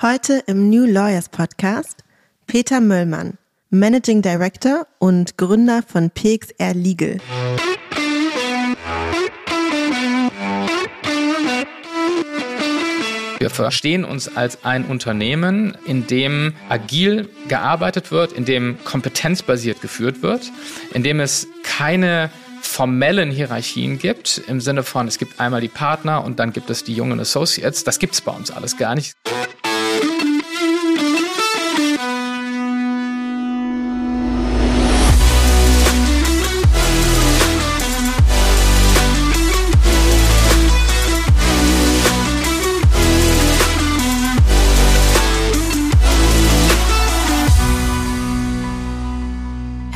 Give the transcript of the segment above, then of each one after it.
Heute im New Lawyers Podcast Peter Möllmann, Managing Director und Gründer von PXR Legal. Wir verstehen uns als ein Unternehmen, in dem agil gearbeitet wird, in dem kompetenzbasiert geführt wird, in dem es keine formellen Hierarchien gibt, im Sinne von, es gibt einmal die Partner und dann gibt es die jungen Associates. Das gibt es bei uns alles gar nicht.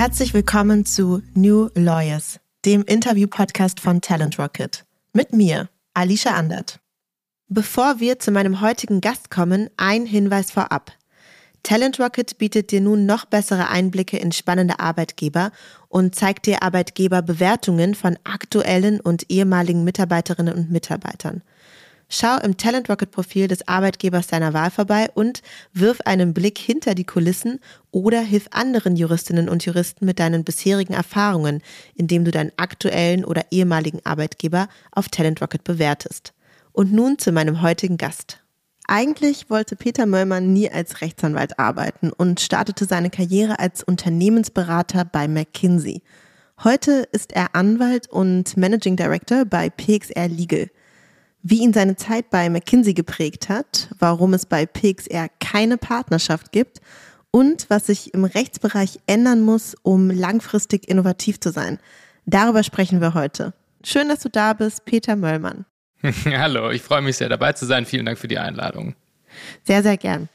Herzlich willkommen zu New Lawyers, dem Interview-Podcast von Talent Rocket. Mit mir, Alicia Andert. Bevor wir zu meinem heutigen Gast kommen, ein Hinweis vorab. Talent Rocket bietet dir nun noch bessere Einblicke in spannende Arbeitgeber und zeigt dir Arbeitgeberbewertungen von aktuellen und ehemaligen Mitarbeiterinnen und Mitarbeitern. Schau im Talent Rocket Profil des Arbeitgebers deiner Wahl vorbei und wirf einen Blick hinter die Kulissen oder hilf anderen Juristinnen und Juristen mit deinen bisherigen Erfahrungen, indem du deinen aktuellen oder ehemaligen Arbeitgeber auf Talent Rocket bewertest. Und nun zu meinem heutigen Gast. Eigentlich wollte Peter Möllmann nie als Rechtsanwalt arbeiten und startete seine Karriere als Unternehmensberater bei McKinsey. Heute ist er Anwalt und Managing Director bei PXR Legal – wie ihn seine Zeit bei McKinsey geprägt hat, warum es bei PXR keine Partnerschaft gibt und was sich im Rechtsbereich ändern muss, um langfristig innovativ zu sein. Darüber sprechen wir heute. Schön, dass du da bist, Peter Möllmann. Hallo, ich freue mich sehr dabei zu sein. Vielen Dank für die Einladung. Sehr, sehr gern.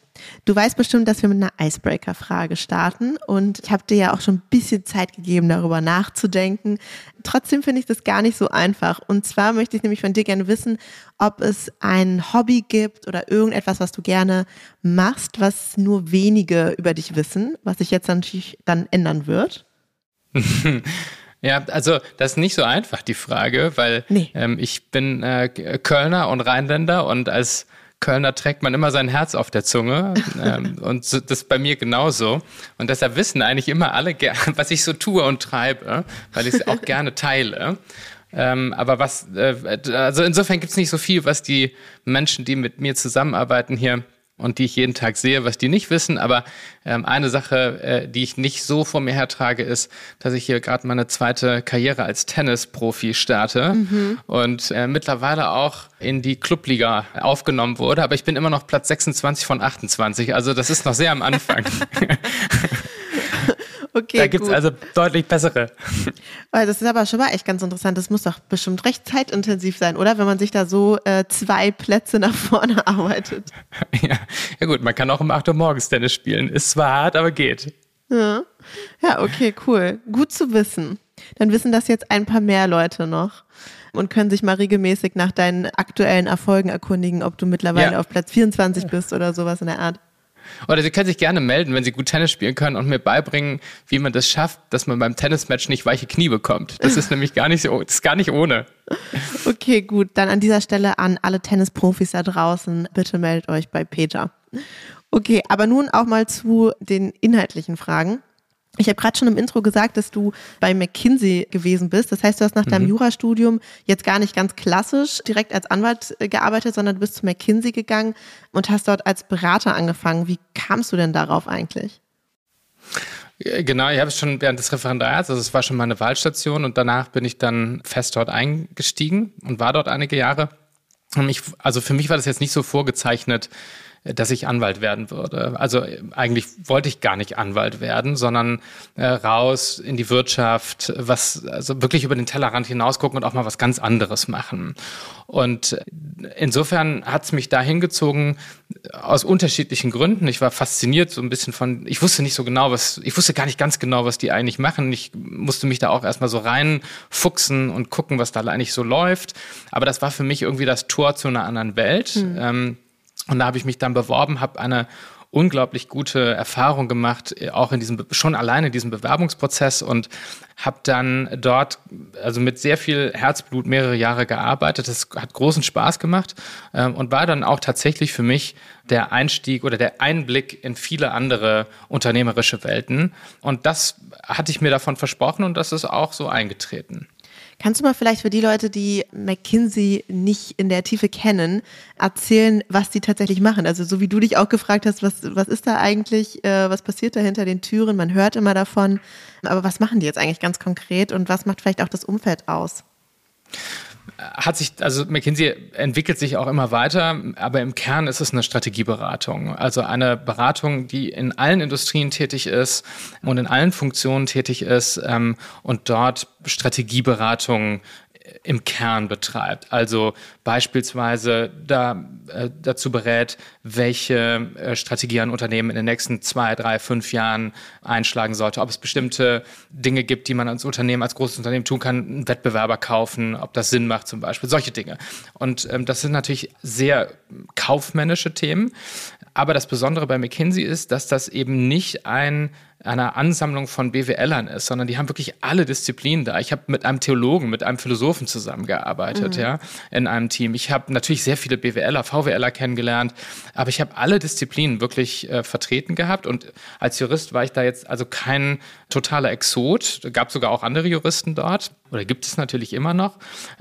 Du weißt bestimmt, dass wir mit einer Icebreaker-Frage starten und ich habe dir ja auch schon ein bisschen Zeit gegeben, darüber nachzudenken. Trotzdem finde ich das gar nicht so einfach. Und zwar möchte ich nämlich von dir gerne wissen, ob es ein Hobby gibt oder irgendetwas, was du gerne machst, was nur wenige über dich wissen, was sich jetzt natürlich dann ändern wird. Ja, also das ist nicht so einfach, die Frage, weil nee. ähm, ich bin äh, Kölner und Rheinländer und als Kölner trägt man immer sein Herz auf der Zunge ähm, und so, das ist bei mir genauso. Und deshalb wissen eigentlich immer alle, was ich so tue und treibe, weil ich es auch gerne teile. Ähm, aber was, äh, also insofern gibt es nicht so viel, was die Menschen, die mit mir zusammenarbeiten hier und die ich jeden Tag sehe, was die nicht wissen. Aber ähm, eine Sache, äh, die ich nicht so vor mir hertrage, ist, dass ich hier gerade meine zweite Karriere als Tennisprofi starte mhm. und äh, mittlerweile auch in die Clubliga aufgenommen wurde. Aber ich bin immer noch Platz 26 von 28. Also das ist noch sehr am Anfang. Okay, da gibt es also deutlich bessere. Das ist aber schon mal echt ganz interessant. Das muss doch bestimmt recht zeitintensiv sein, oder? Wenn man sich da so äh, zwei Plätze nach vorne arbeitet. Ja. ja gut, man kann auch um 8 Uhr morgens Tennis spielen. Ist zwar hart, aber geht. Ja. ja, okay, cool. Gut zu wissen. Dann wissen das jetzt ein paar mehr Leute noch und können sich mal regelmäßig nach deinen aktuellen Erfolgen erkundigen, ob du mittlerweile ja. auf Platz 24 bist oder sowas in der Art. Oder Sie können sich gerne melden, wenn Sie gut Tennis spielen können und mir beibringen, wie man das schafft, dass man beim Tennismatch nicht weiche Knie bekommt. Das ist nämlich gar nicht so, das ist gar nicht ohne. Okay, gut. Dann an dieser Stelle an alle Tennisprofis da draußen, bitte meldet euch bei Peter. Okay, aber nun auch mal zu den inhaltlichen Fragen. Ich habe gerade schon im Intro gesagt, dass du bei McKinsey gewesen bist. Das heißt, du hast nach deinem mhm. Jurastudium jetzt gar nicht ganz klassisch direkt als Anwalt äh, gearbeitet, sondern du bist zu McKinsey gegangen und hast dort als Berater angefangen. Wie kamst du denn darauf eigentlich? Genau, ich habe es schon während des Referendariats, also es war schon meine Wahlstation und danach bin ich dann fest dort eingestiegen und war dort einige Jahre. Und ich, also für mich war das jetzt nicht so vorgezeichnet, dass ich Anwalt werden würde. Also eigentlich wollte ich gar nicht Anwalt werden, sondern äh, raus in die Wirtschaft, was also wirklich über den Tellerrand hinausgucken und auch mal was ganz anderes machen. Und insofern hat es mich da hingezogen aus unterschiedlichen Gründen. Ich war fasziniert so ein bisschen von, ich wusste nicht so genau, was, ich wusste gar nicht ganz genau, was die eigentlich machen. Ich musste mich da auch erstmal so reinfuchsen und gucken, was da eigentlich so läuft. Aber das war für mich irgendwie das Tor zu einer anderen Welt. Mhm. Ähm, und da habe ich mich dann beworben, habe eine unglaublich gute Erfahrung gemacht, auch in diesem, schon alleine in diesem Bewerbungsprozess und habe dann dort also mit sehr viel Herzblut mehrere Jahre gearbeitet. Das hat großen Spaß gemacht ähm, und war dann auch tatsächlich für mich der Einstieg oder der Einblick in viele andere unternehmerische Welten. Und das hatte ich mir davon versprochen und das ist auch so eingetreten. Kannst du mal vielleicht für die Leute, die McKinsey nicht in der Tiefe kennen, erzählen, was die tatsächlich machen? Also so wie du dich auch gefragt hast, was, was ist da eigentlich, äh, was passiert da hinter den Türen? Man hört immer davon, aber was machen die jetzt eigentlich ganz konkret und was macht vielleicht auch das Umfeld aus? Hat sich, also McKinsey entwickelt sich auch immer weiter, aber im Kern ist es eine Strategieberatung. Also eine Beratung, die in allen Industrien tätig ist und in allen Funktionen tätig ist ähm, und dort Strategieberatung im Kern betreibt. Also beispielsweise da, äh, dazu berät, welche äh, Strategie ein Unternehmen in den nächsten zwei, drei, fünf Jahren einschlagen sollte. Ob es bestimmte Dinge gibt, die man als Unternehmen, als großes Unternehmen tun kann, einen Wettbewerber kaufen, ob das Sinn macht zum Beispiel, solche Dinge. Und ähm, das sind natürlich sehr kaufmännische Themen. Aber das Besondere bei McKinsey ist, dass das eben nicht ein einer Ansammlung von BWLern ist, sondern die haben wirklich alle Disziplinen da. Ich habe mit einem Theologen, mit einem Philosophen zusammengearbeitet, mhm. ja, in einem Team. Ich habe natürlich sehr viele BWLer, VWLer kennengelernt, aber ich habe alle Disziplinen wirklich äh, vertreten gehabt und als Jurist war ich da jetzt also kein totaler Exot. Gab sogar auch andere Juristen dort oder gibt es natürlich immer noch.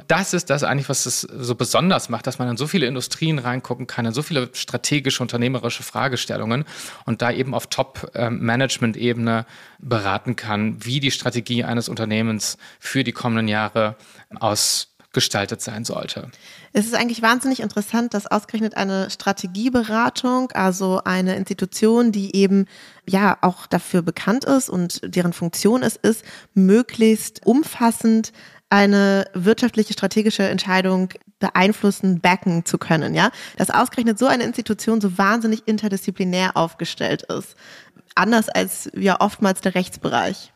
Das ist das eigentlich, was es so besonders macht, dass man in so viele Industrien reingucken kann, in so viele strategische, unternehmerische Fragestellungen und da eben auf Top-Management-Ebene beraten kann, wie die Strategie eines Unternehmens für die kommenden Jahre ausgestaltet sein sollte. Es ist eigentlich wahnsinnig interessant, dass ausgerechnet eine Strategieberatung, also eine Institution, die eben ja auch dafür bekannt ist und deren Funktion es ist, möglichst umfassend eine wirtschaftliche strategische Entscheidung beeinflussen, backen zu können, ja? Dass ausgerechnet so eine Institution so wahnsinnig interdisziplinär aufgestellt ist. Anders als ja oftmals der Rechtsbereich.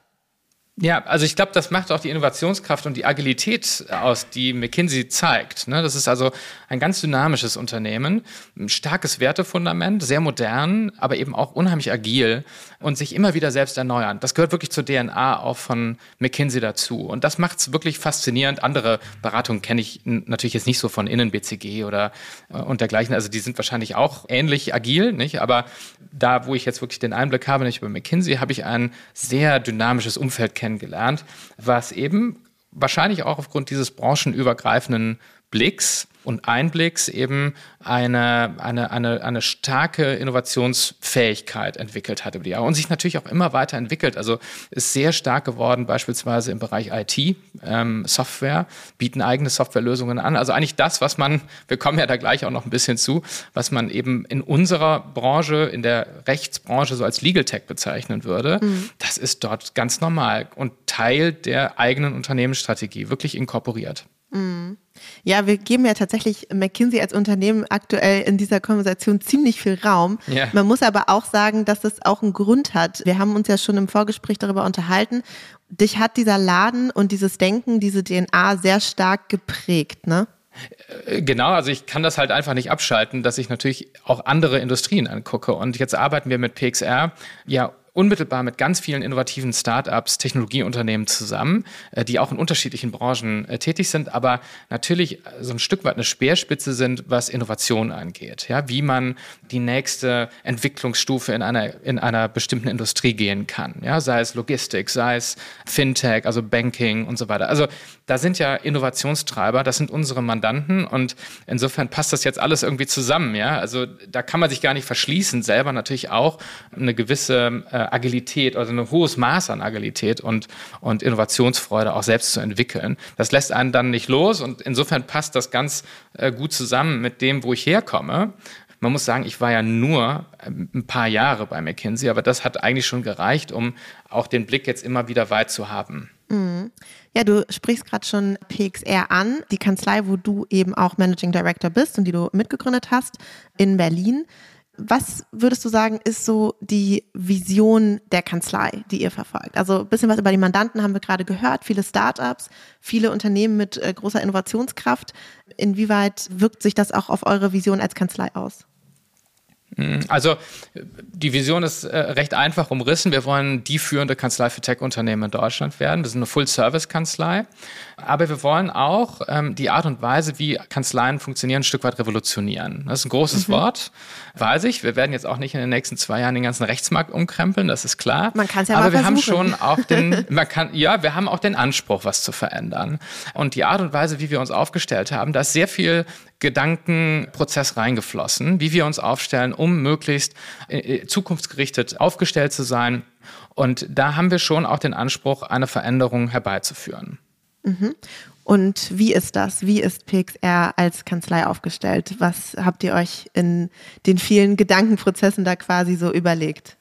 Ja, also ich glaube, das macht auch die Innovationskraft und die Agilität aus, die McKinsey zeigt. Ne? Das ist also ein ganz dynamisches Unternehmen, ein starkes Wertefundament, sehr modern, aber eben auch unheimlich agil und sich immer wieder selbst erneuern. Das gehört wirklich zur DNA auch von McKinsey dazu. Und das macht es wirklich faszinierend. Andere Beratungen kenne ich natürlich jetzt nicht so von Innen BCG oder äh, und dergleichen. Also die sind wahrscheinlich auch ähnlich agil, nicht? Aber da, wo ich jetzt wirklich den Einblick habe, nicht über McKinsey, habe ich ein sehr dynamisches Umfeld kennengelernt kennengelernt, was eben wahrscheinlich auch aufgrund dieses branchenübergreifenden Blicks und Einblicks eben eine, eine, eine, eine starke Innovationsfähigkeit entwickelt hat über die Jahre und sich natürlich auch immer weiter entwickelt. Also ist sehr stark geworden, beispielsweise im Bereich IT, ähm, Software, bieten eigene Softwarelösungen an. Also eigentlich das, was man, wir kommen ja da gleich auch noch ein bisschen zu, was man eben in unserer Branche, in der Rechtsbranche so als Legal Tech bezeichnen würde, mhm. das ist dort ganz normal und Teil der eigenen Unternehmensstrategie, wirklich inkorporiert. Mhm. Ja, wir geben ja tatsächlich McKinsey als Unternehmen aktuell in dieser Konversation ziemlich viel Raum. Ja. Man muss aber auch sagen, dass das auch einen Grund hat. Wir haben uns ja schon im Vorgespräch darüber unterhalten. Dich hat dieser Laden und dieses Denken, diese DNA sehr stark geprägt, ne? Äh, genau, also ich kann das halt einfach nicht abschalten, dass ich natürlich auch andere Industrien angucke. Und jetzt arbeiten wir mit PXR ja unmittelbar mit ganz vielen innovativen Startups, Technologieunternehmen zusammen, äh, die auch in unterschiedlichen Branchen äh, tätig sind, aber natürlich äh, so ein Stück weit eine Speerspitze sind, was Innovation angeht. Ja, wie man die nächste Entwicklungsstufe in einer, in einer bestimmten Industrie gehen kann. Ja, sei es Logistik, sei es Fintech, also Banking und so weiter. Also da sind ja Innovationstreiber, das sind unsere Mandanten und insofern passt das jetzt alles irgendwie zusammen. Ja, also da kann man sich gar nicht verschließen, selber natürlich auch eine gewisse äh, Agilität, also ein hohes Maß an Agilität und, und Innovationsfreude auch selbst zu entwickeln. Das lässt einen dann nicht los und insofern passt das ganz äh, gut zusammen mit dem, wo ich herkomme. Man muss sagen, ich war ja nur ähm, ein paar Jahre bei McKinsey, aber das hat eigentlich schon gereicht, um auch den Blick jetzt immer wieder weit zu haben. Mhm. Ja, du sprichst gerade schon PXR an, die Kanzlei, wo du eben auch Managing Director bist und die du mitgegründet hast in Berlin. Was würdest du sagen, ist so die Vision der Kanzlei, die ihr verfolgt? Also ein bisschen was über die Mandanten haben wir gerade gehört, viele Startups, viele Unternehmen mit äh, großer Innovationskraft. Inwieweit wirkt sich das auch auf eure Vision als Kanzlei aus? Hm, also die Vision ist äh, recht einfach umrissen. Wir wollen die führende Kanzlei für Tech-Unternehmen in Deutschland werden. Wir sind eine Full-Service-Kanzlei. Aber wir wollen auch ähm, die Art und Weise, wie Kanzleien funktionieren, ein Stück weit revolutionieren. Das ist ein großes mhm. Wort, weiß ich. Wir werden jetzt auch nicht in den nächsten zwei Jahren den ganzen Rechtsmarkt umkrempeln, das ist klar. Man kann es ja Aber mal wir versuchen. haben schon auch den, man kann, ja, wir haben auch den Anspruch, was zu verändern. Und die Art und Weise, wie wir uns aufgestellt haben, da ist sehr viel Gedankenprozess reingeflossen, wie wir uns aufstellen, um möglichst äh, äh, zukunftsgerichtet aufgestellt zu sein. Und da haben wir schon auch den Anspruch, eine Veränderung herbeizuführen. Mhm. Und wie ist das? Wie ist PXR als Kanzlei aufgestellt? Was habt ihr euch in den vielen Gedankenprozessen da quasi so überlegt?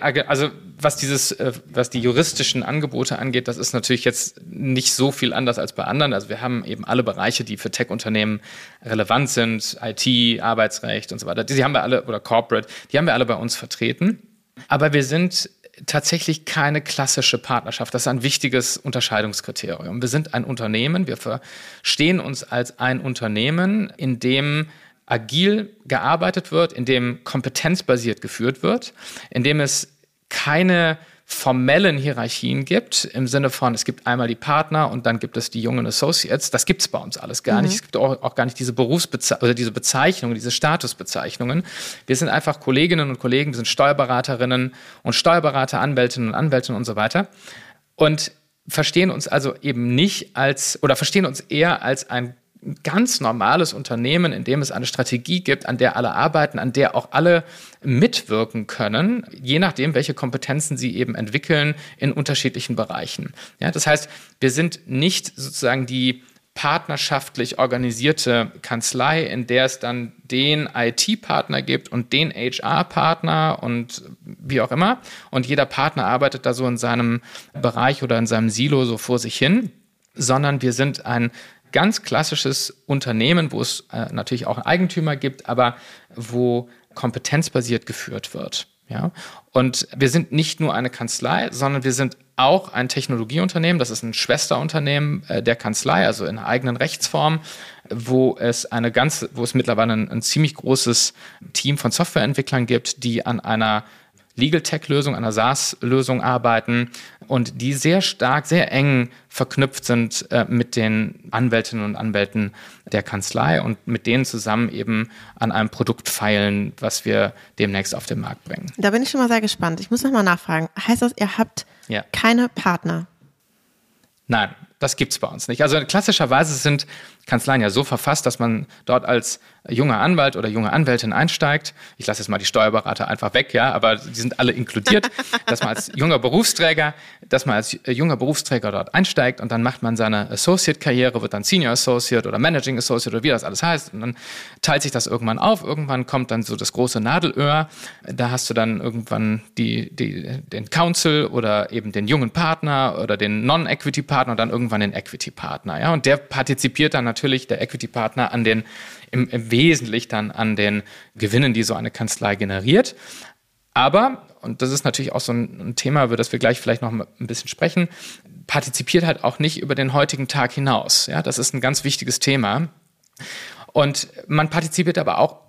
Also was dieses, äh, was die juristischen Angebote angeht, das ist natürlich jetzt nicht so viel anders als bei anderen. Also wir haben eben alle Bereiche, die für Tech-Unternehmen relevant sind, IT, Arbeitsrecht und so weiter. Die haben wir alle oder Corporate, die haben wir alle bei uns vertreten. Aber wir sind tatsächlich keine klassische Partnerschaft. Das ist ein wichtiges Unterscheidungskriterium. Wir sind ein Unternehmen, wir verstehen uns als ein Unternehmen, in dem agil gearbeitet wird, in dem kompetenzbasiert geführt wird, in dem es keine formellen Hierarchien gibt, im Sinne von, es gibt einmal die Partner und dann gibt es die jungen Associates. Das gibt es bei uns alles gar mhm. nicht. Es gibt auch, auch, gar nicht diese Berufsbezeichnungen oder diese Bezeichnungen, diese Statusbezeichnungen. Wir sind einfach Kolleginnen und Kollegen, wir sind Steuerberaterinnen und Steuerberater, Anwältinnen und Anwälte und so weiter. Und verstehen uns also eben nicht als oder verstehen uns eher als ein ganz normales Unternehmen, in dem es eine Strategie gibt, an der alle arbeiten, an der auch alle mitwirken können, je nachdem, welche Kompetenzen sie eben entwickeln in unterschiedlichen Bereichen. Ja, das heißt, wir sind nicht sozusagen die partnerschaftlich organisierte Kanzlei, in der es dann den IT-Partner gibt und den HR-Partner und wie auch immer. Und jeder Partner arbeitet da so in seinem Bereich oder in seinem Silo so vor sich hin, sondern wir sind ein ganz klassisches Unternehmen, wo es äh, natürlich auch Eigentümer gibt, aber wo kompetenzbasiert geführt wird. Ja? Und wir sind nicht nur eine Kanzlei, sondern wir sind auch ein Technologieunternehmen. Das ist ein Schwesterunternehmen äh, der Kanzlei, also in eigenen Rechtsform, wo es eine ganz, wo es mittlerweile ein, ein ziemlich großes Team von Softwareentwicklern gibt, die an einer Legal Tech-Lösung, einer SaaS-Lösung arbeiten und die sehr stark, sehr eng verknüpft sind äh, mit den Anwältinnen und Anwälten der Kanzlei und mit denen zusammen eben an einem Produkt feilen, was wir demnächst auf den Markt bringen. Da bin ich schon mal sehr gespannt. Ich muss noch mal nachfragen. Heißt das, ihr habt ja. keine Partner? Nein, das gibt es bei uns nicht. Also klassischerweise sind Kanzleien ja so verfasst, dass man dort als junger Anwalt oder junge Anwältin einsteigt. Ich lasse jetzt mal die Steuerberater einfach weg, ja, aber die sind alle inkludiert, dass man als junger Berufsträger, dass man als junger Berufsträger dort einsteigt und dann macht man seine Associate-Karriere, wird dann Senior Associate oder Managing Associate oder wie das alles heißt. Und dann teilt sich das irgendwann auf. Irgendwann kommt dann so das große Nadelöhr. Da hast du dann irgendwann die, die, den Counsel oder eben den jungen Partner oder den Non-Equity-Partner und dann irgendwann den Equity-Partner. Ja, und der partizipiert dann natürlich der Equity-Partner an den, im, im Wesentlichen dann an den Gewinnen, die so eine Kanzlei generiert. Aber, und das ist natürlich auch so ein, ein Thema, über das wir gleich vielleicht noch ein bisschen sprechen, partizipiert halt auch nicht über den heutigen Tag hinaus. Ja, das ist ein ganz wichtiges Thema. Und man partizipiert aber auch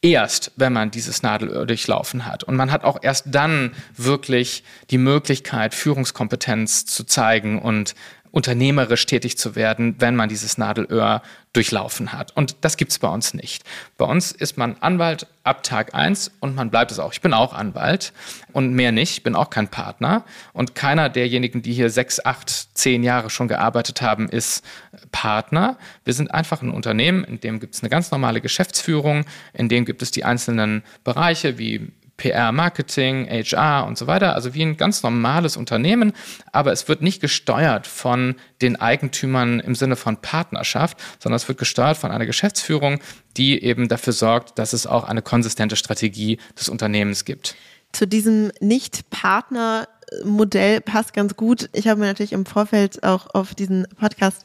erst, wenn man dieses Nadelöhr durchlaufen hat. Und man hat auch erst dann wirklich die Möglichkeit, Führungskompetenz zu zeigen und unternehmerisch tätig zu werden, wenn man dieses Nadelöhr durchlaufen hat. Und das gibt es bei uns nicht. Bei uns ist man Anwalt ab Tag 1 und man bleibt es auch. Ich bin auch Anwalt und mehr nicht. Ich bin auch kein Partner. Und keiner derjenigen, die hier sechs, acht, zehn Jahre schon gearbeitet haben, ist Partner. Wir sind einfach ein Unternehmen, in dem gibt es eine ganz normale Geschäftsführung, in dem gibt es die einzelnen Bereiche wie PR, Marketing, HR und so weiter, also wie ein ganz normales Unternehmen, aber es wird nicht gesteuert von den Eigentümern im Sinne von Partnerschaft, sondern es wird gesteuert von einer Geschäftsführung, die eben dafür sorgt, dass es auch eine konsistente Strategie des Unternehmens gibt. Zu diesem Nicht-Partner-Modell passt ganz gut. Ich habe mir natürlich im Vorfeld auch auf diesen Podcast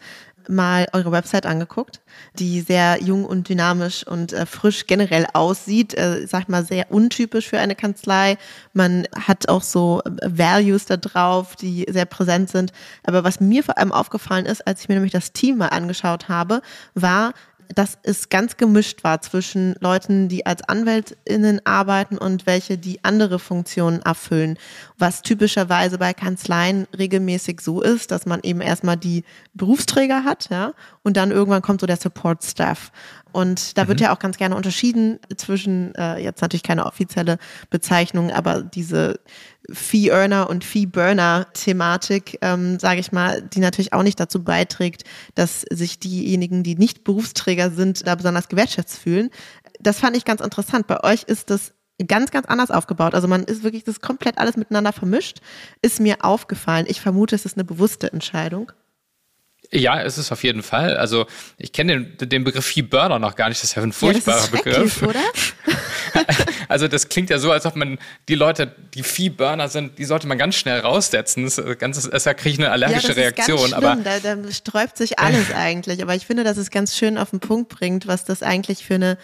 mal eure Website angeguckt, die sehr jung und dynamisch und äh, frisch generell aussieht. Äh, sag mal, sehr untypisch für eine Kanzlei. Man hat auch so äh, Values da drauf, die sehr präsent sind. Aber was mir vor allem aufgefallen ist, als ich mir nämlich das Team mal angeschaut habe, war, dass es ganz gemischt war zwischen Leuten, die als AnwältInnen arbeiten und welche, die andere Funktionen erfüllen. Was typischerweise bei Kanzleien regelmäßig so ist, dass man eben erstmal die Berufsträger hat, ja, und dann irgendwann kommt so der Support Staff. Und da wird mhm. ja auch ganz gerne unterschieden zwischen, äh, jetzt natürlich keine offizielle Bezeichnung, aber diese Fee-Earner und Fee-Burner-Thematik, ähm, sage ich mal, die natürlich auch nicht dazu beiträgt, dass sich diejenigen, die nicht Berufsträger sind, da besonders gewertschätzt fühlen. Das fand ich ganz interessant. Bei euch ist das ganz, ganz anders aufgebaut. Also man ist wirklich das komplett alles miteinander vermischt. Ist mir aufgefallen. Ich vermute, es ist eine bewusste Entscheidung. Ja, es ist auf jeden Fall. Also ich kenne den, den Begriff Fee Burner noch gar nicht. Das ist ja ein furchtbarer ja, Begriff. Oder? also das klingt ja so, als ob man die Leute, die Fee Burner sind, die sollte man ganz schnell raussetzen. Das ist ganz, das kriege ich eine allergische ja, Reaktion. Aber da, da sträubt sich alles eigentlich. Aber ich finde, dass es ganz schön auf den Punkt bringt, was das eigentlich für eine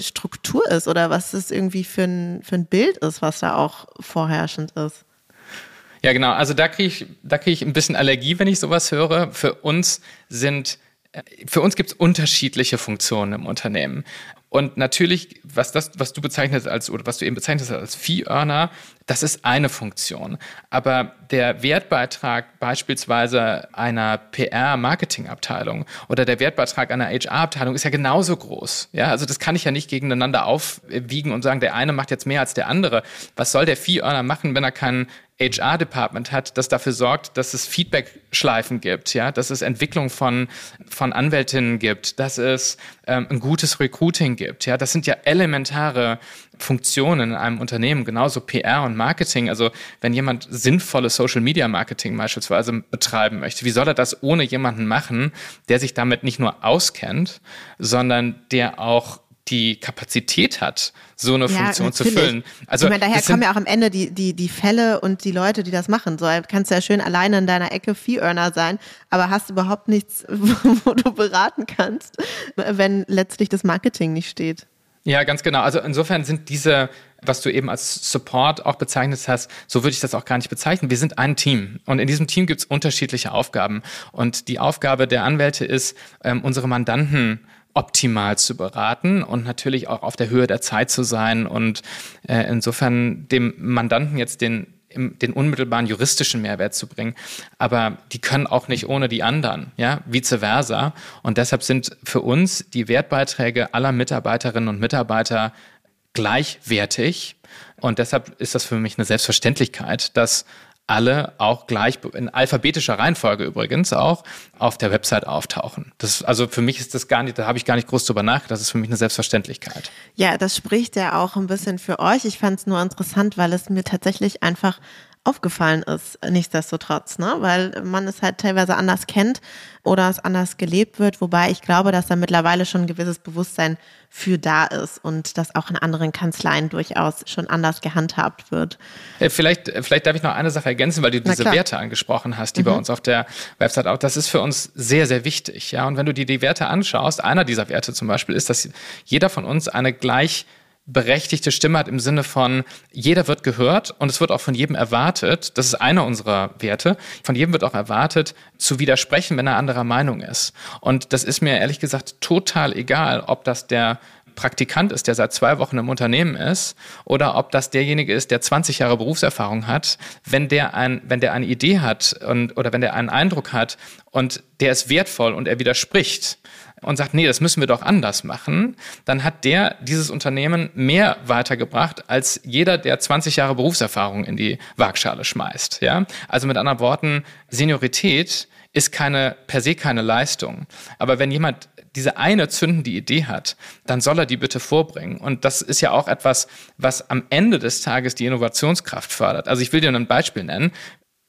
Struktur ist oder was das irgendwie für ein, für ein Bild ist, was da auch vorherrschend ist. Ja, genau. Also da kriege ich, da kriege ich ein bisschen Allergie, wenn ich sowas höre. Für uns sind, äh, für uns gibt es unterschiedliche Funktionen im Unternehmen. Und natürlich, was das, was du bezeichnest als, oder was du eben bezeichnest als Fee-Earner, das ist eine Funktion. Aber der Wertbeitrag beispielsweise einer PR-Marketing-Abteilung oder der Wertbeitrag einer HR-Abteilung ist ja genauso groß. Ja, also das kann ich ja nicht gegeneinander aufwiegen und sagen, der eine macht jetzt mehr als der andere. Was soll der Fee-Earner machen, wenn er keinen HR-Department hat, das dafür sorgt, dass es Feedback-Schleifen gibt, ja, dass es Entwicklung von, von Anwältinnen gibt, dass es ähm, ein gutes Recruiting gibt, ja, das sind ja elementare Funktionen in einem Unternehmen, genauso PR und Marketing. Also wenn jemand sinnvolles Social Media Marketing beispielsweise betreiben möchte, wie soll er das ohne jemanden machen, der sich damit nicht nur auskennt, sondern der auch die Kapazität hat, so eine ja, Funktion natürlich. zu füllen. Also ich meine, daher kommen ja auch am Ende die, die, die Fälle und die Leute, die das machen. So kannst du ja schön alleine in deiner Ecke Fee-Earner sein, aber hast überhaupt nichts, wo du beraten kannst, wenn letztlich das Marketing nicht steht. Ja, ganz genau. Also insofern sind diese, was du eben als Support auch bezeichnet hast, so würde ich das auch gar nicht bezeichnen. Wir sind ein Team und in diesem Team gibt es unterschiedliche Aufgaben. Und die Aufgabe der Anwälte ist, ähm, unsere Mandanten optimal zu beraten und natürlich auch auf der Höhe der Zeit zu sein und äh, insofern dem Mandanten jetzt den den unmittelbaren juristischen Mehrwert zu bringen. Aber die können auch nicht ohne die anderen, ja, vice versa. Und deshalb sind für uns die Wertbeiträge aller Mitarbeiterinnen und Mitarbeiter gleichwertig. Und deshalb ist das für mich eine Selbstverständlichkeit, dass alle auch gleich in alphabetischer Reihenfolge übrigens auch auf der Website auftauchen. Das, also für mich ist das gar nicht, da habe ich gar nicht groß drüber nachgedacht, das ist für mich eine Selbstverständlichkeit. Ja, das spricht ja auch ein bisschen für euch. Ich fand es nur interessant, weil es mir tatsächlich einfach aufgefallen ist, nichtsdestotrotz, ne? weil man es halt teilweise anders kennt oder es anders gelebt wird, wobei ich glaube, dass da mittlerweile schon ein gewisses Bewusstsein für da ist und das auch in anderen Kanzleien durchaus schon anders gehandhabt wird. Äh, vielleicht, äh, vielleicht darf ich noch eine Sache ergänzen, weil du diese Werte angesprochen hast, die mhm. bei uns auf der Website auch, das ist für uns sehr, sehr wichtig. Ja, und wenn du dir die Werte anschaust, einer dieser Werte zum Beispiel ist, dass jeder von uns eine gleich berechtigte Stimme hat im Sinne von, jeder wird gehört und es wird auch von jedem erwartet, das ist einer unserer Werte, von jedem wird auch erwartet, zu widersprechen, wenn er anderer Meinung ist. Und das ist mir ehrlich gesagt total egal, ob das der Praktikant ist, der seit zwei Wochen im Unternehmen ist, oder ob das derjenige ist, der 20 Jahre Berufserfahrung hat, wenn der ein, wenn der eine Idee hat und, oder wenn der einen Eindruck hat und der ist wertvoll und er widerspricht, und sagt, nee, das müssen wir doch anders machen, dann hat der dieses Unternehmen mehr weitergebracht als jeder, der 20 Jahre Berufserfahrung in die Waagschale schmeißt. Ja? Also mit anderen Worten, Seniorität ist keine, per se keine Leistung. Aber wenn jemand diese eine zündende Idee hat, dann soll er die bitte vorbringen. Und das ist ja auch etwas, was am Ende des Tages die Innovationskraft fördert. Also ich will dir ein Beispiel nennen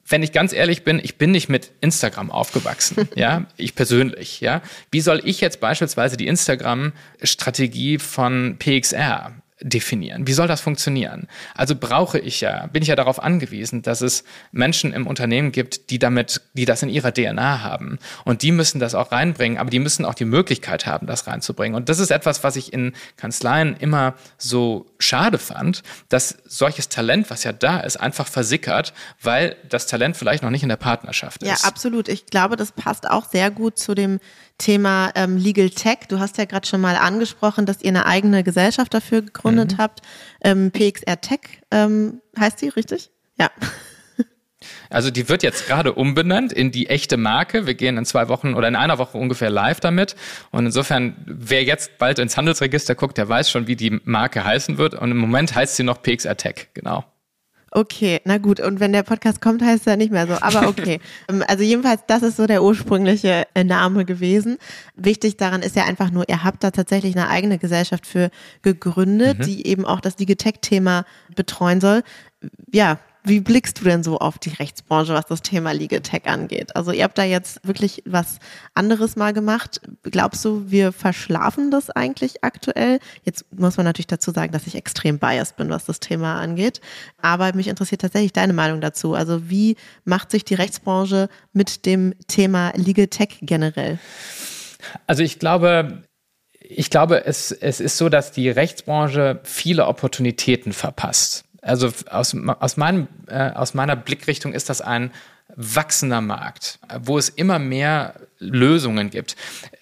wenn ich ganz ehrlich bin, ich bin nicht mit Instagram aufgewachsen, ja, ich persönlich, ja. Wie soll ich jetzt beispielsweise die Instagram-Strategie von PXR definieren. Wie soll das funktionieren? Also brauche ich ja, bin ich ja darauf angewiesen, dass es Menschen im Unternehmen gibt, die damit, die das in ihrer DNA haben. Und die müssen das auch reinbringen, aber die müssen auch die Möglichkeit haben, das reinzubringen. Und das ist etwas, was ich in Kanzleien immer so schade fand, dass solches Talent, was ja da ist, einfach versickert, weil das Talent vielleicht noch nicht in der Partnerschaft ist. Ja, absolut. Ich glaube, das passt auch sehr gut zu dem Thema ähm, Legal Tech. Du hast ja gerade schon mal angesprochen, dass ihr eine eigene Gesellschaft dafür gegründet mhm. habt. Ähm, PXR Tech ähm, heißt die, richtig? Ja. Also die wird jetzt gerade umbenannt in die echte Marke. Wir gehen in zwei Wochen oder in einer Woche ungefähr live damit. Und insofern, wer jetzt bald ins Handelsregister guckt, der weiß schon, wie die Marke heißen wird. Und im Moment heißt sie noch PXR Tech, genau. Okay, na gut. Und wenn der Podcast kommt, heißt er nicht mehr so. Aber okay. Ähm, also jedenfalls, das ist so der ursprüngliche äh, Name gewesen. Wichtig daran ist ja einfach nur, ihr habt da tatsächlich eine eigene Gesellschaft für gegründet, mhm. die eben auch das Digitech-Thema betreuen soll. Ja, wie blickst du denn so auf die Rechtsbranche, was das Thema Legal Tech angeht? Also ihr habt da jetzt wirklich was anderes mal gemacht. Glaubst du, wir verschlafen das eigentlich aktuell? Jetzt muss man natürlich dazu sagen, dass ich extrem biased bin, was das Thema angeht. Aber mich interessiert tatsächlich deine Meinung dazu. Also wie macht sich die Rechtsbranche mit dem Thema Legal Tech generell? Also ich glaube, ich glaube, es, es ist so, dass die Rechtsbranche viele Opportunitäten verpasst. Also aus, aus, meinem, äh, aus meiner Blickrichtung ist das ein wachsender Markt, wo es immer mehr Lösungen gibt.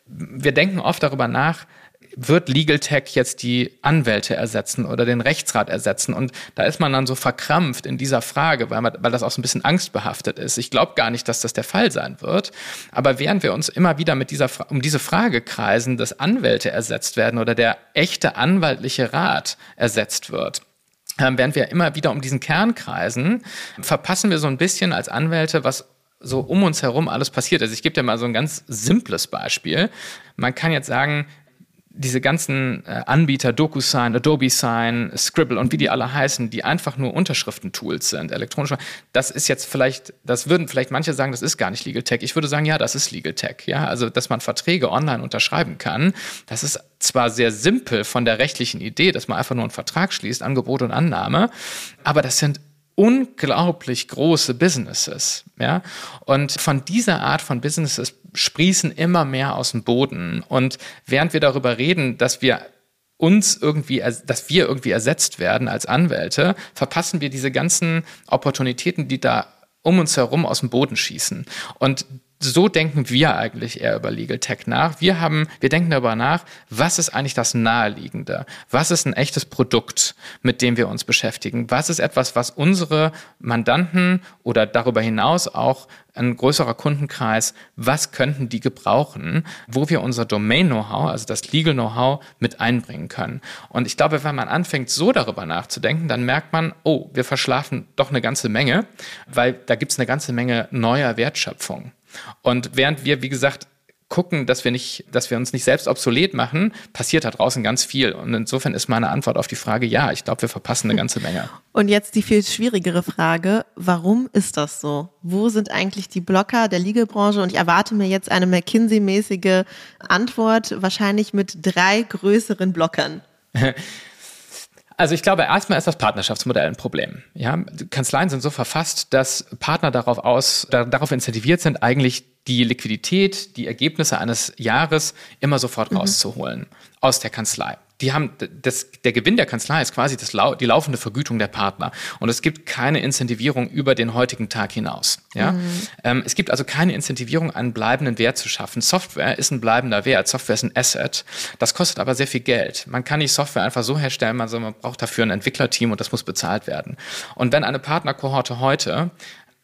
Wir denken oft darüber nach, wird Legal Tech jetzt die Anwälte ersetzen oder den Rechtsrat ersetzen? Und da ist man dann so verkrampft in dieser Frage, weil, man, weil das auch so ein bisschen angstbehaftet ist. Ich glaube gar nicht, dass das der Fall sein wird. Aber während wir uns immer wieder mit dieser, um diese Frage kreisen, dass Anwälte ersetzt werden oder der echte anwaltliche Rat ersetzt wird, während wir immer wieder um diesen Kern kreisen, verpassen wir so ein bisschen als Anwälte, was so um uns herum alles passiert. Also ich gebe dir mal so ein ganz simples Beispiel. Man kann jetzt sagen, diese ganzen äh, Anbieter, DocuSign, Adobe Sign, Scribble und wie die alle heißen, die einfach nur Unterschriftentools sind, elektronische, das ist jetzt vielleicht, das würden vielleicht manche sagen, das ist gar nicht Legal Tech. Ich würde sagen, ja, das ist Legal Tech. Ja, also, dass man Verträge online unterschreiben kann, das ist zwar sehr simpel von der rechtlichen Idee, dass man einfach nur einen Vertrag schließt, Angebot und Annahme, aber das sind unglaublich große Businesses, ja. Und von dieser Art von Businesses sprießen immer mehr aus dem Boden. Und während wir darüber reden, dass wir uns irgendwie, dass wir irgendwie ersetzt werden als Anwälte, verpassen wir diese ganzen Opportunitäten, die da um uns herum aus dem Boden schießen. Und so denken wir eigentlich eher über Legal Tech nach. Wir haben, wir denken darüber nach, was ist eigentlich das Naheliegende? Was ist ein echtes Produkt, mit dem wir uns beschäftigen? Was ist etwas, was unsere Mandanten oder darüber hinaus auch ein größerer Kundenkreis, was könnten die gebrauchen, wo wir unser Domain-Know-how, also das Legal-Know-how mit einbringen können. Und ich glaube, wenn man anfängt, so darüber nachzudenken, dann merkt man, oh, wir verschlafen doch eine ganze Menge, weil da gibt es eine ganze Menge neuer Wertschöpfung. Und während wir, wie gesagt, gucken, dass wir nicht, dass wir uns nicht selbst obsolet machen, passiert da draußen ganz viel. Und insofern ist meine Antwort auf die Frage ja, ich glaube, wir verpassen eine ganze Menge. Und jetzt die viel schwierigere Frage, warum ist das so? Wo sind eigentlich die Blocker der Liegebranche? Und ich erwarte mir jetzt eine McKinsey-mäßige Antwort, wahrscheinlich mit drei größeren Blockern. Also ich glaube, erstmal ist das Partnerschaftsmodell ein Problem. Ja, Kanzleien sind so verfasst, dass Partner darauf aus, darauf incentiviert sind, eigentlich die Liquidität, die Ergebnisse eines Jahres immer sofort mhm. rauszuholen aus der Kanzlei. Die haben das, der Gewinn der Kanzlei ist quasi das, die laufende Vergütung der Partner. Und es gibt keine Incentivierung über den heutigen Tag hinaus. Ja? Mhm. Ähm, es gibt also keine Incentivierung, einen bleibenden Wert zu schaffen. Software ist ein bleibender Wert. Software ist ein Asset. Das kostet aber sehr viel Geld. Man kann nicht Software einfach so herstellen, also man braucht dafür ein Entwicklerteam und das muss bezahlt werden. Und wenn eine Partnerkohorte heute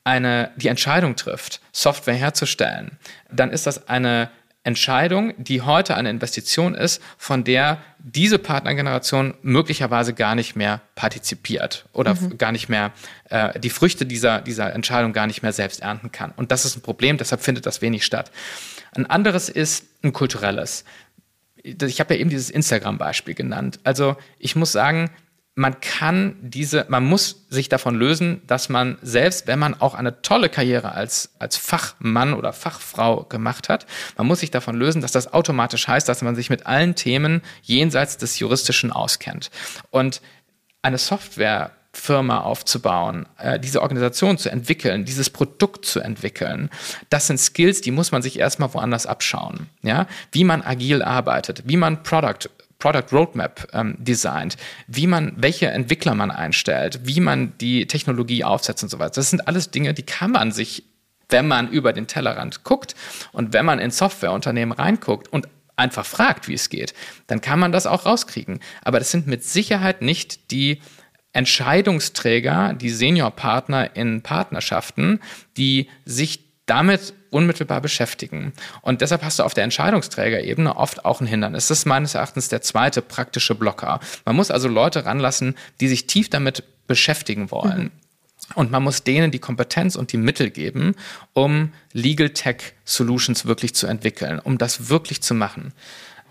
eine, die Entscheidung trifft, Software herzustellen, dann ist das eine Entscheidung, die heute eine Investition ist, von der diese Partnergeneration möglicherweise gar nicht mehr partizipiert oder mhm. gar nicht mehr äh, die Früchte dieser, dieser Entscheidung gar nicht mehr selbst ernten kann. Und das ist ein Problem, deshalb findet das wenig statt. Ein anderes ist ein kulturelles. Ich habe ja eben dieses Instagram-Beispiel genannt. Also ich muss sagen, man kann diese, man muss sich davon lösen, dass man selbst, wenn man auch eine tolle Karriere als, als Fachmann oder Fachfrau gemacht hat, man muss sich davon lösen, dass das automatisch heißt, dass man sich mit allen Themen jenseits des Juristischen auskennt. Und eine Software Firma aufzubauen, äh, diese Organisation zu entwickeln, dieses Produkt zu entwickeln. Das sind Skills, die muss man sich erstmal woanders abschauen. Ja? Wie man agil arbeitet, wie man Product Product Roadmap ähm, designt, wie man, welche Entwickler man einstellt, wie man die Technologie aufsetzt und so weiter. Das sind alles Dinge, die kann man sich wenn man über den Tellerrand guckt und wenn man in Softwareunternehmen reinguckt und einfach fragt, wie es geht, dann kann man das auch rauskriegen. Aber das sind mit Sicherheit nicht die Entscheidungsträger, die Seniorpartner in Partnerschaften, die sich damit unmittelbar beschäftigen. Und deshalb hast du auf der Entscheidungsträgerebene oft auch ein Hindernis. Das ist meines Erachtens der zweite praktische Blocker. Man muss also Leute ranlassen, die sich tief damit beschäftigen wollen. Mhm. Und man muss denen die Kompetenz und die Mittel geben, um Legal Tech Solutions wirklich zu entwickeln, um das wirklich zu machen.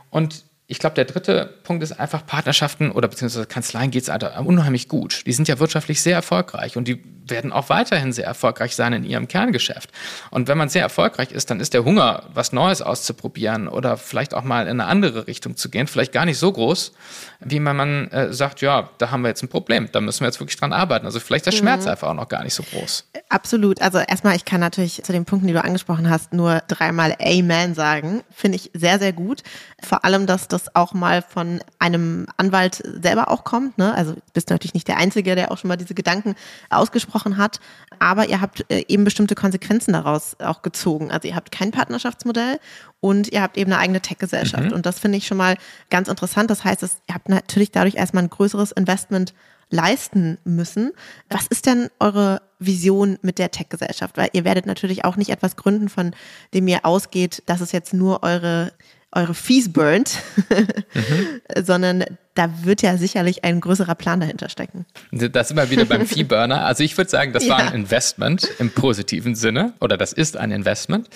Und ich glaube, der dritte Punkt ist einfach Partnerschaften oder beziehungsweise Kanzleien geht es unheimlich gut. Die sind ja wirtschaftlich sehr erfolgreich und die werden auch weiterhin sehr erfolgreich sein in ihrem Kerngeschäft. Und wenn man sehr erfolgreich ist, dann ist der Hunger, was Neues auszuprobieren oder vielleicht auch mal in eine andere Richtung zu gehen, vielleicht gar nicht so groß, wie wenn man äh, sagt, ja, da haben wir jetzt ein Problem, da müssen wir jetzt wirklich dran arbeiten. Also vielleicht der Schmerz mhm. einfach auch noch gar nicht so groß. Absolut. Also erstmal, ich kann natürlich zu den Punkten, die du angesprochen hast, nur dreimal Amen sagen. Finde ich sehr, sehr gut. Vor allem, dass das auch mal von einem Anwalt selber auch kommt. Ne? Also bist natürlich nicht der Einzige, der auch schon mal diese Gedanken ausgesprochen hat. Aber ihr habt äh, eben bestimmte Konsequenzen daraus auch gezogen. Also ihr habt kein Partnerschaftsmodell und ihr habt eben eine eigene Tech-Gesellschaft. Mhm. Und das finde ich schon mal ganz interessant. Das heißt, ihr habt natürlich dadurch erstmal ein größeres Investment leisten müssen. Was ist denn eure Vision mit der Tech-Gesellschaft? Weil ihr werdet natürlich auch nicht etwas gründen, von dem ihr ausgeht, dass es jetzt nur eure eure Fees burnt, mhm. sondern da wird ja sicherlich ein größerer Plan dahinter stecken. Das immer wieder beim Fee-Burner. Also ich würde sagen, das ja. war ein Investment im positiven Sinne oder das ist ein Investment.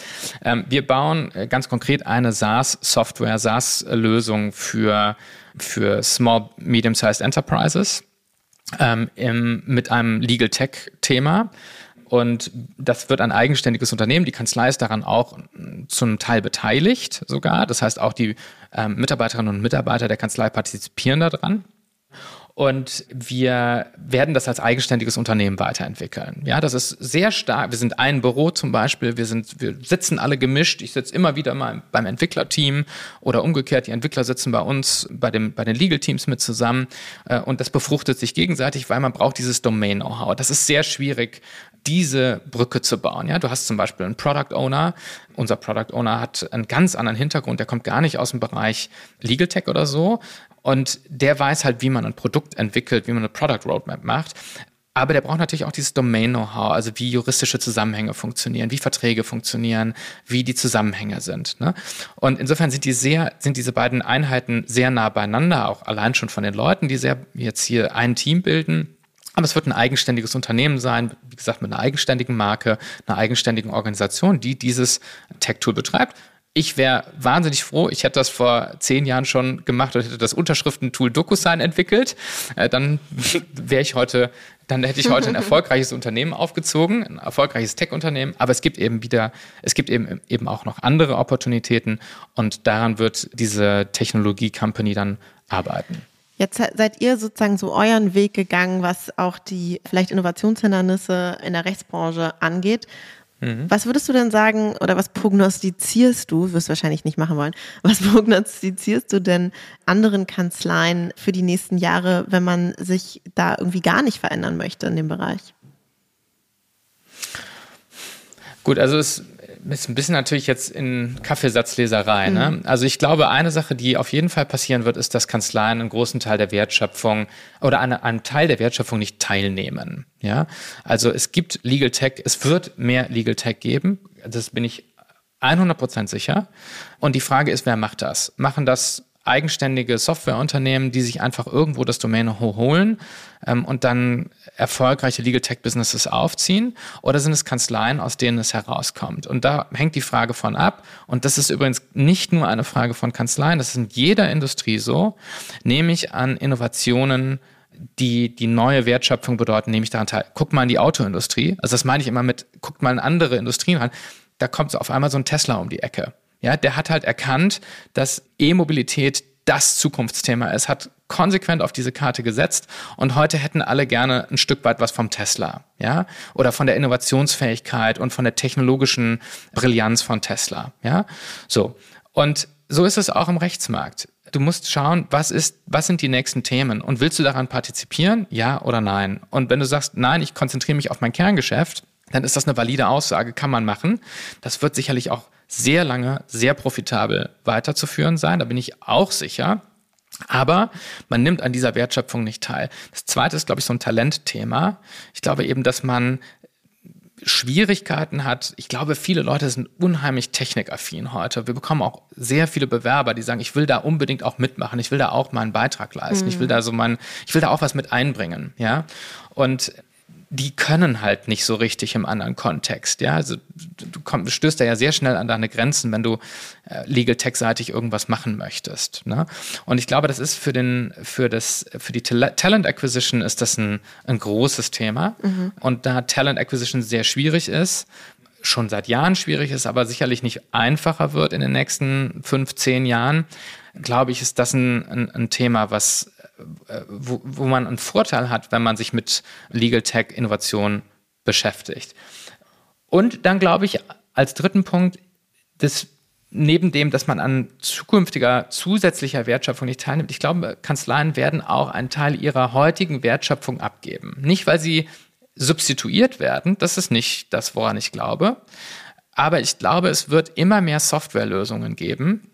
Ähm, wir bauen äh, ganz konkret eine SaaS-Software, SaaS-Lösung für, für Small, Medium-Sized Enterprises ähm, im, mit einem Legal Tech-Thema. Und das wird ein eigenständiges Unternehmen. Die Kanzlei ist daran auch zum Teil beteiligt sogar. Das heißt, auch die ähm, Mitarbeiterinnen und Mitarbeiter der Kanzlei partizipieren daran. Und wir werden das als eigenständiges Unternehmen weiterentwickeln. Ja, das ist sehr stark. Wir sind ein Büro zum Beispiel. Wir sind, wir sitzen alle gemischt. Ich sitze immer wieder mal beim Entwicklerteam oder umgekehrt. Die Entwickler sitzen bei uns, bei dem, bei den Legal Teams mit zusammen. Äh, und das befruchtet sich gegenseitig, weil man braucht dieses Domain-Know-how. Das ist sehr schwierig diese Brücke zu bauen. Ja, du hast zum Beispiel einen Product Owner. Unser Product Owner hat einen ganz anderen Hintergrund. Der kommt gar nicht aus dem Bereich Legal Tech oder so. Und der weiß halt, wie man ein Produkt entwickelt, wie man eine Product Roadmap macht. Aber der braucht natürlich auch dieses Domain-Know-how, also wie juristische Zusammenhänge funktionieren, wie Verträge funktionieren, wie die Zusammenhänge sind. Ne? Und insofern sind die sehr, sind diese beiden Einheiten sehr nah beieinander, auch allein schon von den Leuten, die sehr jetzt hier ein Team bilden. Aber es wird ein eigenständiges Unternehmen sein, wie gesagt, mit einer eigenständigen Marke, einer eigenständigen Organisation, die dieses Tech-Tool betreibt. Ich wäre wahnsinnig froh, ich hätte das vor zehn Jahren schon gemacht und hätte das Unterschriftentool DocuSign entwickelt. Äh, dann wäre ich heute, dann hätte ich heute ein erfolgreiches Unternehmen aufgezogen, ein erfolgreiches Tech-Unternehmen. Aber es gibt eben wieder, es gibt eben, eben auch noch andere Opportunitäten und daran wird diese Technologie-Company dann arbeiten. Jetzt seid ihr sozusagen so euren Weg gegangen, was auch die vielleicht Innovationshindernisse in der Rechtsbranche angeht. Mhm. Was würdest du denn sagen oder was prognostizierst du, wirst du wahrscheinlich nicht machen wollen, was prognostizierst du denn anderen Kanzleien für die nächsten Jahre, wenn man sich da irgendwie gar nicht verändern möchte in dem Bereich? Gut, also es ist ein bisschen natürlich jetzt in Kaffeesatzleserei. Ne? Mhm. Also ich glaube, eine Sache, die auf jeden Fall passieren wird, ist, dass Kanzleien einen großen Teil der Wertschöpfung oder an einem Teil der Wertschöpfung nicht teilnehmen. Ja, also es gibt Legal Tech, es wird mehr Legal Tech geben. Das bin ich 100% sicher. Und die Frage ist, wer macht das? Machen das eigenständige Softwareunternehmen, die sich einfach irgendwo das Domain holen ähm, und dann erfolgreiche Legal Tech Businesses aufziehen? Oder sind es Kanzleien, aus denen es herauskommt? Und da hängt die Frage von ab. Und das ist übrigens nicht nur eine Frage von Kanzleien, das ist in jeder Industrie so, nämlich an Innovationen, die die neue Wertschöpfung bedeuten, nehme ich daran teil. Guck mal in die Autoindustrie. Also das meine ich immer mit, guckt mal in andere Industrien rein. Da kommt auf einmal so ein Tesla um die Ecke. Ja, der hat halt erkannt, dass E-Mobilität das Zukunftsthema ist, hat konsequent auf diese Karte gesetzt und heute hätten alle gerne ein Stück weit was vom Tesla, ja, oder von der Innovationsfähigkeit und von der technologischen Brillanz von Tesla, ja. So. Und so ist es auch im Rechtsmarkt. Du musst schauen, was ist, was sind die nächsten Themen und willst du daran partizipieren? Ja oder nein? Und wenn du sagst, nein, ich konzentriere mich auf mein Kerngeschäft, dann ist das eine valide Aussage, kann man machen. Das wird sicherlich auch sehr lange, sehr profitabel weiterzuführen sein, da bin ich auch sicher. Aber man nimmt an dieser Wertschöpfung nicht teil. Das zweite ist, glaube ich, so ein Talentthema. Ich glaube eben, dass man Schwierigkeiten hat. Ich glaube, viele Leute sind unheimlich technikaffin heute. Wir bekommen auch sehr viele Bewerber, die sagen, ich will da unbedingt auch mitmachen, ich will da auch meinen Beitrag leisten, mhm. ich will da so mein, ich will da auch was mit einbringen, ja. Und die können halt nicht so richtig im anderen Kontext. Ja, also du komm, stößt da ja sehr schnell an deine Grenzen, wenn du äh, legal tech-seitig irgendwas machen möchtest. Ne? Und ich glaube, das ist für den, für das, für die Talent Acquisition ist das ein, ein großes Thema. Mhm. Und da Talent Acquisition sehr schwierig ist, schon seit Jahren schwierig ist, aber sicherlich nicht einfacher wird in den nächsten fünf, zehn Jahren, glaube ich, ist das ein, ein, ein Thema, was wo, wo man einen Vorteil hat, wenn man sich mit Legal Tech Innovation beschäftigt. Und dann glaube ich, als dritten Punkt, das neben dem, dass man an zukünftiger zusätzlicher Wertschöpfung nicht teilnimmt, ich glaube, Kanzleien werden auch einen Teil ihrer heutigen Wertschöpfung abgeben. Nicht, weil sie substituiert werden, das ist nicht das, woran ich glaube, aber ich glaube, es wird immer mehr Softwarelösungen geben,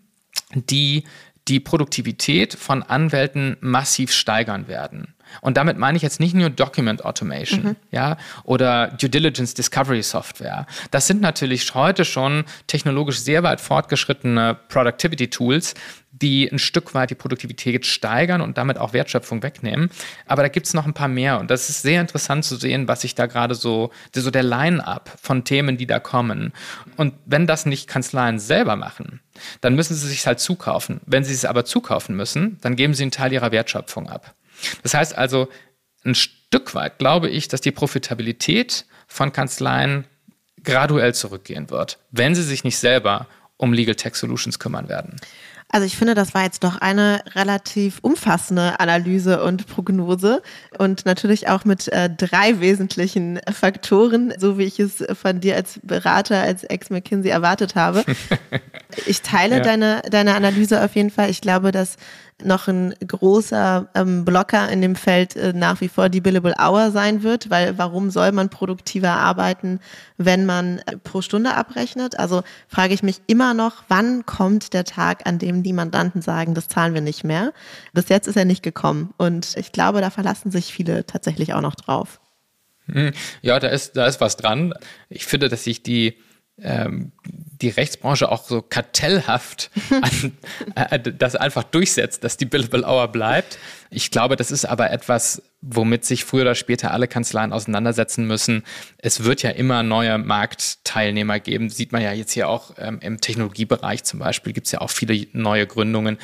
die die Produktivität von Anwälten massiv steigern werden. Und damit meine ich jetzt nicht nur Document Automation, mhm. ja, oder Due Diligence Discovery Software. Das sind natürlich heute schon technologisch sehr weit fortgeschrittene Productivity Tools, die ein Stück weit die Produktivität steigern und damit auch Wertschöpfung wegnehmen. Aber da gibt es noch ein paar mehr und das ist sehr interessant zu sehen, was sich da gerade so, so der Line-up von Themen, die da kommen. Und wenn das nicht Kanzleien selber machen, dann müssen sie sich halt zukaufen. Wenn sie es aber zukaufen müssen, dann geben sie einen Teil ihrer Wertschöpfung ab. Das heißt also, ein Stück weit glaube ich, dass die Profitabilität von Kanzleien graduell zurückgehen wird, wenn sie sich nicht selber um Legal Tech Solutions kümmern werden. Also ich finde, das war jetzt doch eine relativ umfassende Analyse und Prognose und natürlich auch mit äh, drei wesentlichen Faktoren, so wie ich es von dir als Berater, als Ex-McKinsey erwartet habe. Ich teile ja. deine, deine Analyse auf jeden Fall. Ich glaube, dass noch ein großer ähm, Blocker in dem Feld äh, nach wie vor die Billable Hour sein wird, weil warum soll man produktiver arbeiten, wenn man äh, pro Stunde abrechnet? Also frage ich mich immer noch, wann kommt der Tag, an dem die Mandanten sagen, das zahlen wir nicht mehr? Bis jetzt ist er nicht gekommen und ich glaube, da verlassen sich viele tatsächlich auch noch drauf. Hm. Ja, da ist, da ist was dran. Ich finde, dass sich die ähm, die Rechtsbranche auch so kartellhaft an, äh, das einfach durchsetzt, dass die Billable Hour bleibt. Ich glaube, das ist aber etwas, womit sich früher oder später alle Kanzleien auseinandersetzen müssen. Es wird ja immer neue Marktteilnehmer geben. Sieht man ja jetzt hier auch ähm, im Technologiebereich zum Beispiel, gibt es ja auch viele neue Gründungen.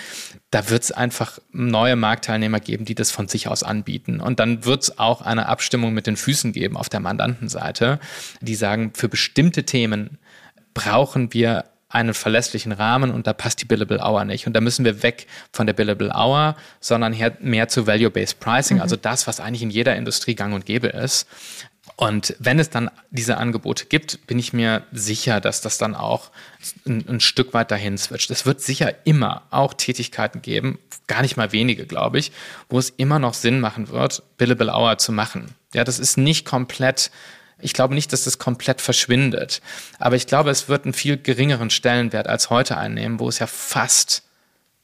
Da wird es einfach neue Marktteilnehmer geben, die das von sich aus anbieten. Und dann wird es auch eine Abstimmung mit den Füßen geben auf der Mandantenseite, die sagen, für bestimmte Themen brauchen wir einen verlässlichen Rahmen und da passt die Billable Hour nicht. Und da müssen wir weg von der Billable Hour, sondern mehr zu Value-Based Pricing, mhm. also das, was eigentlich in jeder Industrie gang und gäbe ist. Und wenn es dann diese Angebote gibt, bin ich mir sicher, dass das dann auch ein, ein, Stück weit dahin switcht. Es wird sicher immer auch Tätigkeiten geben, gar nicht mal wenige, glaube ich, wo es immer noch Sinn machen wird, Billable Hour zu machen. Ja, das ist nicht komplett ich glaube nicht, dass das komplett verschwindet. Aber ich glaube, es wird einen viel geringeren Stellenwert als heute einnehmen, wo es ja fast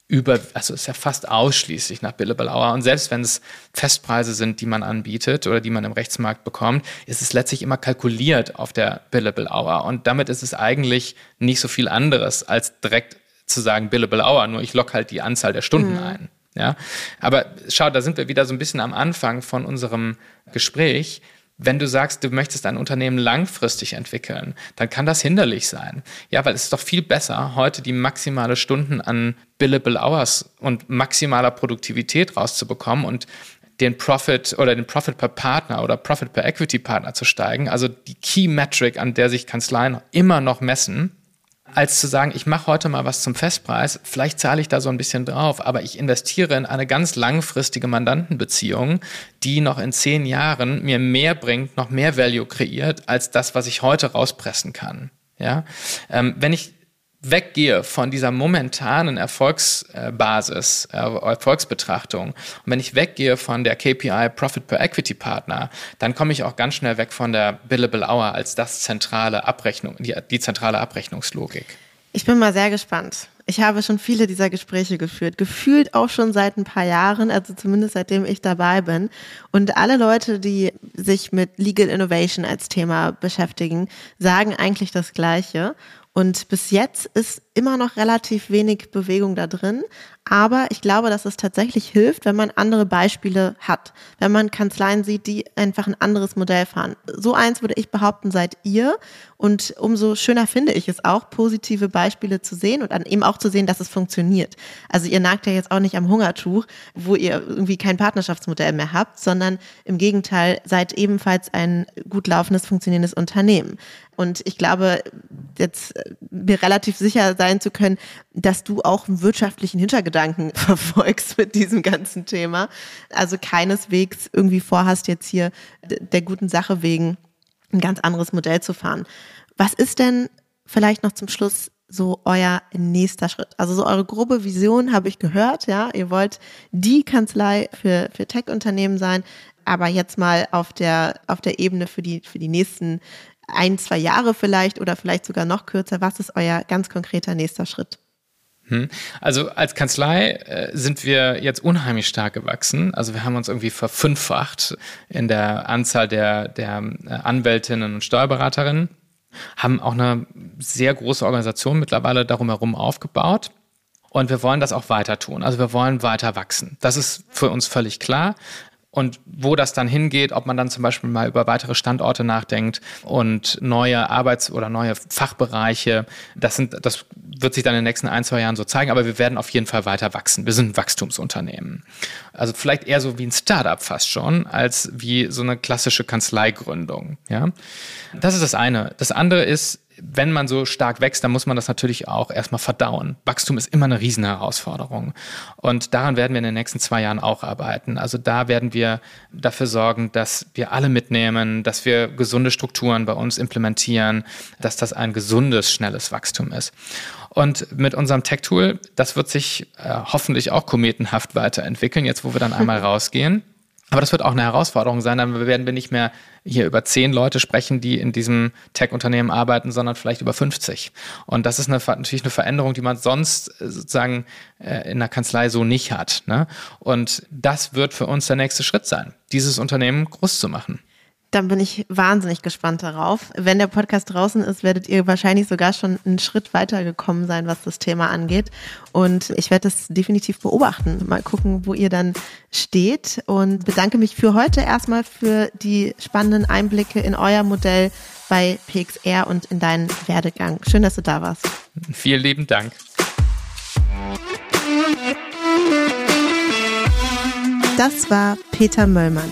über, also es ist ja fast ausschließlich nach Billable Hour. Und selbst wenn es Festpreise sind, die man anbietet oder die man im Rechtsmarkt bekommt, ist es letztlich immer kalkuliert auf der Billable Hour. Und damit ist es eigentlich nicht so viel anderes, als direkt zu sagen Billable Hour, nur ich lock halt die Anzahl der Stunden mhm. ein. Ja, aber schau, da sind wir wieder so ein bisschen am Anfang von unserem Gespräch wenn du sagst, du möchtest ein Unternehmen langfristig entwickeln, dann kann das hinderlich sein. Ja, weil es ist doch viel besser, heute die maximale Stunden an billable hours und maximaler Produktivität rauszubekommen und den Profit oder den Profit per Partner oder Profit per Equity Partner zu steigen, also die Key Metric, an der sich Kanzleien immer noch messen, als zu sagen, ich mache heute mal was zum Festpreis, vielleicht zahle ich da so ein bisschen drauf, aber ich investiere in eine ganz langfristige Mandantenbeziehung, die noch in zehn Jahren mir mehr bringt, noch mehr Value kreiert, als das, was ich heute rauspressen kann. Ja, ähm, wenn ich weggehe von dieser momentanen Erfolgsbasis, äh, Erfolgsbetrachtung und wenn ich weggehe von der KPI Profit per Equity Partner, dann komme ich auch ganz schnell weg von der Billable Hour als das zentrale Abrechnung, die, die zentrale Abrechnungslogik. Ich bin mal sehr gespannt. Ich habe schon viele dieser Gespräche geführt, gefühlt auch schon seit ein paar Jahren, also zumindest seitdem ich dabei bin. Und alle Leute, die sich mit Legal Innovation als Thema beschäftigen, sagen eigentlich das Gleiche. Und bis jetzt ist immer noch relativ wenig Bewegung da drin. Aber ich glaube, dass es tatsächlich hilft, wenn man andere Beispiele hat. Wenn man Kanzleien sieht, die einfach ein anderes Modell fahren. So eins würde ich behaupten, seid ihr. Und umso schöner finde ich es auch, positive Beispiele zu sehen und dann eben auch zu sehen, dass es funktioniert. Also ihr nagt ja jetzt auch nicht am Hungertuch, wo ihr irgendwie kein Partnerschaftsmodell mehr habt, sondern im Gegenteil seid ebenfalls ein gut laufendes, funktionierendes Unternehmen. Und ich glaube, jetzt mir relativ sicher sein zu können, dass du auch einen wirtschaftlichen Hintergedanken verfolgst mit diesem ganzen Thema. Also keineswegs irgendwie vorhast, jetzt hier der guten Sache wegen ein ganz anderes Modell zu fahren. Was ist denn vielleicht noch zum Schluss so euer nächster Schritt? Also so eure grobe Vision habe ich gehört, ja. Ihr wollt die Kanzlei für, für Tech-Unternehmen sein, aber jetzt mal auf der, auf der Ebene für die, für die nächsten ein, zwei Jahre vielleicht oder vielleicht sogar noch kürzer. Was ist euer ganz konkreter nächster Schritt? Hm. Also als Kanzlei äh, sind wir jetzt unheimlich stark gewachsen. Also wir haben uns irgendwie verfünffacht in der Anzahl der, der äh, Anwältinnen und Steuerberaterinnen, haben auch eine sehr große Organisation mittlerweile darum herum aufgebaut. Und wir wollen das auch weiter tun. Also wir wollen weiter wachsen. Das ist für uns völlig klar und wo das dann hingeht, ob man dann zum Beispiel mal über weitere Standorte nachdenkt und neue Arbeits- oder neue Fachbereiche, das sind, das wird sich dann in den nächsten ein, zwei Jahren so zeigen, aber wir werden auf jeden Fall weiter wachsen. Wir sind ein Wachstumsunternehmen. Also vielleicht eher so wie ein Startup fast schon, als wie so eine klassische Kanzleigründung, ja. Das ist das eine. Das andere ist, wenn man so stark wächst, dann muss man das natürlich auch erstmal verdauen. Wachstum ist immer eine Riesenherausforderung. Und daran werden wir in den nächsten zwei Jahren auch arbeiten. Also da werden wir dafür sorgen, dass wir alle mitnehmen, dass wir gesunde Strukturen bei uns implementieren, dass das ein gesundes, schnelles Wachstum ist. Und mit unserem Tech-Tool, das wird sich äh, hoffentlich auch kometenhaft weiterentwickeln, jetzt wo wir dann einmal rausgehen. Aber das wird auch eine Herausforderung sein. Dann werden wir nicht mehr hier über zehn Leute sprechen, die in diesem Tech-Unternehmen arbeiten, sondern vielleicht über 50. Und das ist eine, natürlich eine Veränderung, die man sonst äh, sozusagen äh, in der Kanzlei so nicht hat. Ne? Und das wird für uns der nächste Schritt sein, dieses Unternehmen groß zu machen. Dann bin ich wahnsinnig gespannt darauf. Wenn der Podcast draußen ist, werdet ihr wahrscheinlich sogar schon einen Schritt weiter gekommen sein, was das Thema angeht. Und ich werde das definitiv beobachten. Mal gucken, wo ihr dann steht. Und bedanke mich für heute erstmal für die spannenden Einblicke in euer Modell bei PXR und in deinen Werdegang. Schön, dass du da warst. Vielen lieben Dank. Das war Peter Möllmann.